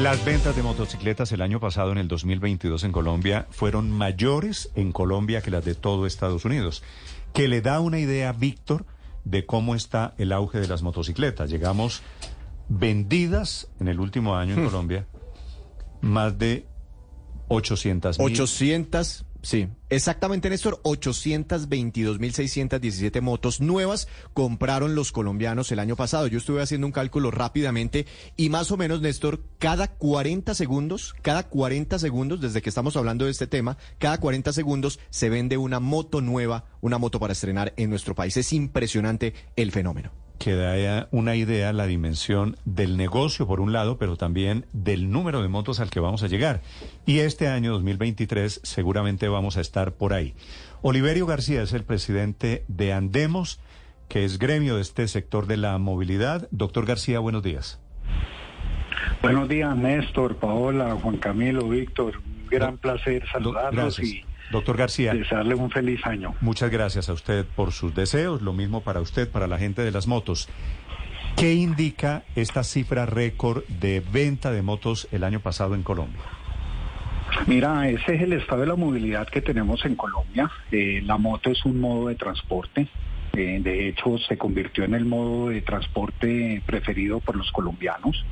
Las ventas de motocicletas el año pasado, en el 2022 en Colombia, fueron mayores en Colombia que las de todo Estados Unidos, que le da una idea, Víctor, de cómo está el auge de las motocicletas. Llegamos vendidas en el último año en Colombia más de 800 mil. 800, sí, exactamente, Néstor, 822.617 motos nuevas compraron los colombianos el año pasado. Yo estuve haciendo un cálculo rápidamente y más o menos, Néstor, cada 40 segundos, cada 40 segundos, desde que estamos hablando de este tema, cada 40 segundos se vende una moto nueva, una moto para estrenar en nuestro país. Es impresionante el fenómeno que da una idea la dimensión del negocio por un lado, pero también del número de motos al que vamos a llegar. Y este año 2023 seguramente vamos a estar por ahí. Oliverio García es el presidente de Andemos, que es gremio de este sector de la movilidad. Doctor García, buenos días. Buenos días, Néstor, Paola, Juan Camilo, Víctor. Un gran placer saludarlos y Doctor García. Desearle un feliz año. Muchas gracias a usted por sus deseos, lo mismo para usted, para la gente de las motos. ¿Qué indica esta cifra récord de venta de motos el año pasado en Colombia? Mira, ese es el estado de la movilidad que tenemos en Colombia. Eh, la moto es un modo de transporte. Eh, de hecho, se convirtió en el modo de transporte preferido por los colombianos.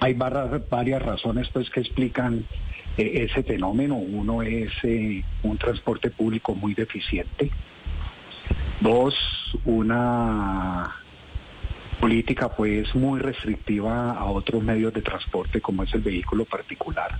Hay varias razones pues, que explican eh, ese fenómeno. Uno es eh, un transporte público muy deficiente. Dos, una política pues muy restrictiva a otros medios de transporte como es el vehículo particular.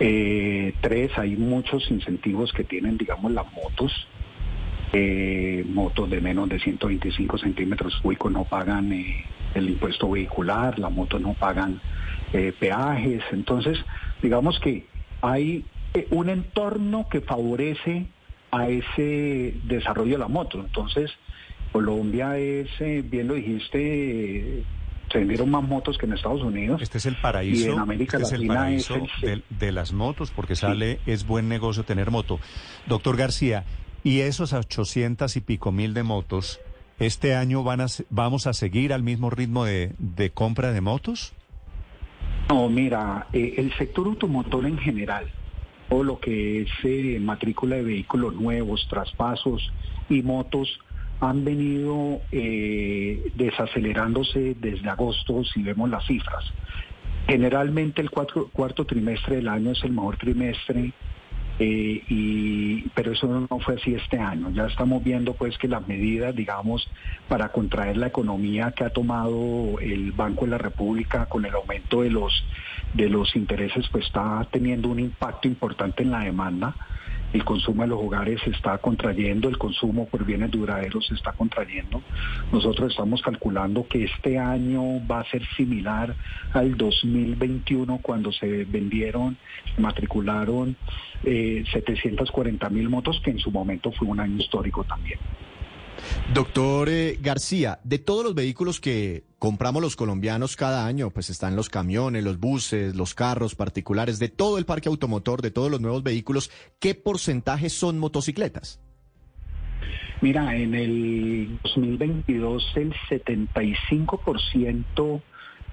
Eh, tres, hay muchos incentivos que tienen, digamos, las motos. Motos de menos de 125 centímetros cúbicos no pagan el impuesto vehicular, las motos no pagan peajes. Entonces, digamos que hay eh, un entorno que favorece a ese desarrollo de la moto. Entonces, Colombia es, eh, bien lo dijiste, se vendieron más motos que en Estados Unidos. Este es el paraíso, en América este Latina es el paraíso de, las motos, porque sale, es buen negocio tener moto. Doctor García, ¿y esos 800 y pico mil de motos, este año van a, vamos a seguir al mismo ritmo de, de compra de motos? No, mira, eh, el sector automotor en general, o lo que es eh, matrícula de vehículos nuevos, traspasos y motos, han venido eh, desacelerándose desde agosto si vemos las cifras. Generalmente el cuarto trimestre del año es el mejor trimestre eh, y, pero eso no fue así este año. Ya estamos viendo pues que las medidas, digamos, para contraer la economía que ha tomado el Banco de la República con el aumento de los de los intereses, pues está teniendo un impacto importante en la demanda el consumo de los hogares se está contrayendo, el consumo por bienes duraderos se está contrayendo. Nosotros estamos calculando que este año va a ser similar al 2021 cuando se vendieron, matricularon 740 eh, mil motos, que en su momento fue un año histórico también. Doctor eh, García, de todos los vehículos que compramos los colombianos cada año, pues están los camiones, los buses, los carros particulares, de todo el parque automotor, de todos los nuevos vehículos, ¿qué porcentaje son motocicletas? Mira, en el 2022 el 75%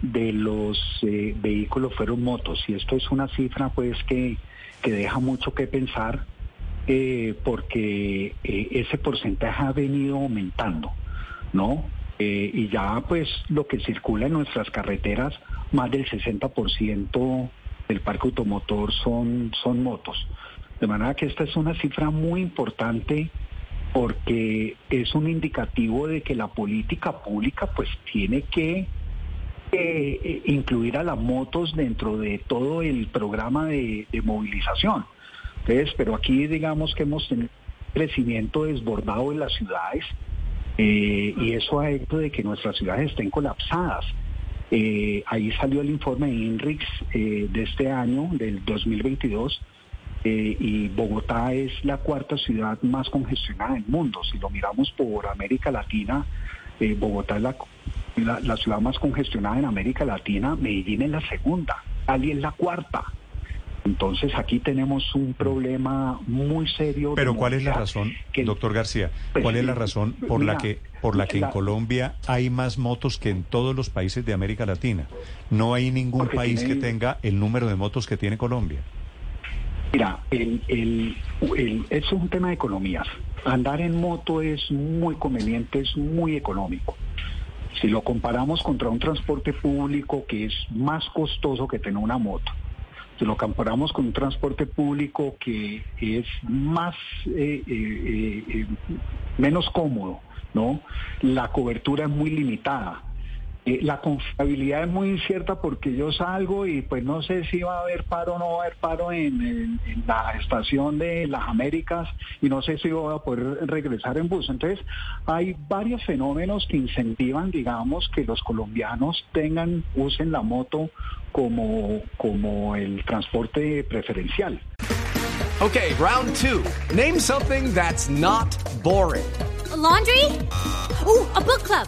de los eh, vehículos fueron motos y esto es una cifra pues que, que deja mucho que pensar eh, porque eh, ese porcentaje ha venido aumentando, ¿no? Eh, y ya pues lo que circula en nuestras carreteras, más del 60% del parque automotor son, son motos. De manera que esta es una cifra muy importante porque es un indicativo de que la política pública pues tiene que incluir a las motos dentro de todo el programa de movilización pero aquí digamos que hemos tenido crecimiento desbordado en las ciudades eh, y eso ha hecho de que nuestras ciudades estén colapsadas. Eh, ahí salió el informe de INRIX eh, de este año, del 2022, eh, y Bogotá es la cuarta ciudad más congestionada del mundo. Si lo miramos por América Latina, Bogotá es la, la, la ciudad más congestionada en América Latina, Medellín es la segunda, Cali es la cuarta. Entonces aquí tenemos un problema muy serio. Pero ¿cuál es la razón, que- doctor García? Pues, ¿Cuál es la razón por la que por la que en la- Colombia hay más motos que en todos los países de América Latina? No hay ningún país que tenga el número de motos que tiene Colombia. Mira, el, el, es un tema de economías. Andar en moto es muy conveniente, es muy económico. Si lo comparamos contra un transporte público que es más costoso que tener una moto, lo comparamos con un transporte público que es más eh, eh, eh, eh, menos cómodo, ¿no? La cobertura es muy limitada. Eh, la confiabilidad es muy incierta porque yo salgo y pues no sé si va a haber paro o no va a haber paro en, en- en la estación de las Américas y no sé si voy a poder regresar en bus. Entonces hay varios fenómenos que incentivan, digamos, que los colombianos tengan, usen la moto como, como el transporte preferencial. Okay, round two. Name something that's not boring. A laundry? Ooh, a book club.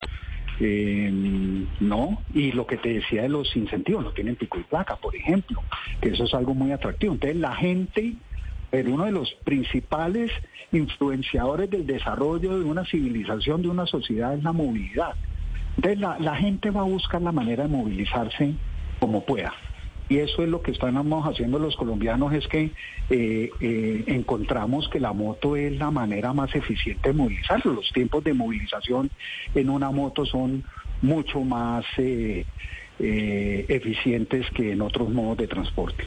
Eh, no, y lo que te decía de los incentivos, no tienen pico y placa, por ejemplo, que eso es algo muy atractivo. Entonces la gente, pero uno de los principales influenciadores del desarrollo de una civilización, de una sociedad, es la movilidad. Entonces la, la gente va a buscar la manera de movilizarse como pueda. Y eso es lo que estamos haciendo los colombianos, es que eh, eh, encontramos que la moto es la manera más eficiente de movilizarse. Los tiempos de movilización en una moto son mucho más eh, eficientes que en otros modos de transporte.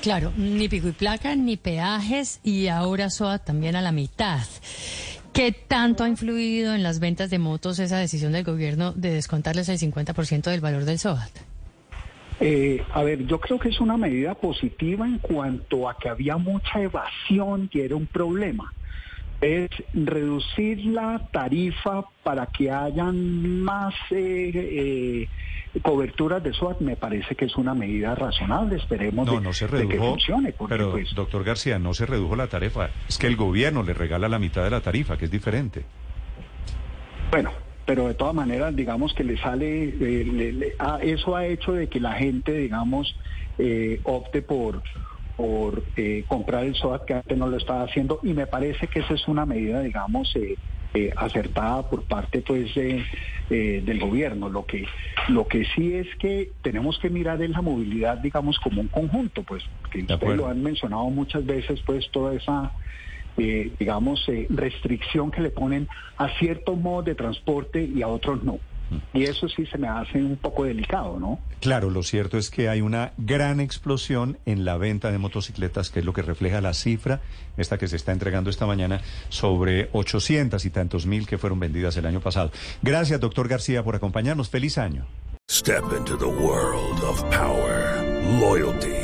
Claro, ni pico y placa, ni peajes y ahora SOA también a la mitad. ¿Qué tanto ha influido en las ventas de motos esa decisión del gobierno de descontarles el 50% del valor del SOAT? Eh, a ver, yo creo que es una medida positiva en cuanto a que había mucha evasión y era un problema. Es reducir la tarifa para que hayan más eh, eh, coberturas de SWAT me parece que es una medida razonable. Esperemos No, de, no se de que funcione. Pero, pues, doctor García, no se redujo la tarifa. Es que el gobierno le regala la mitad de la tarifa, que es diferente. Bueno, pero de todas maneras, digamos que le sale, eh, le- le- ah, eso ha hecho de que la gente, digamos, eh, opte por por eh, comprar el SOAT que antes no lo estaba haciendo y me parece que esa es una medida, digamos, eh, eh, acertada por parte pues de, eh, del gobierno. Lo que lo que sí es que tenemos que mirar en la movilidad, digamos, como un conjunto, pues que ustedes lo han mencionado muchas veces, pues toda esa eh, digamos, eh, restricción que le ponen a ciertos modos de transporte y a otros no. Y eso sí se me hace un poco delicado, ¿no? Claro, lo cierto es que hay una gran explosión en la venta de motocicletas, que es lo que refleja la cifra, esta que se está entregando esta mañana, sobre 800 y tantos mil que fueron vendidas el año pasado. Gracias, doctor García, por acompañarnos. Feliz año. Step into the world of power, loyalty,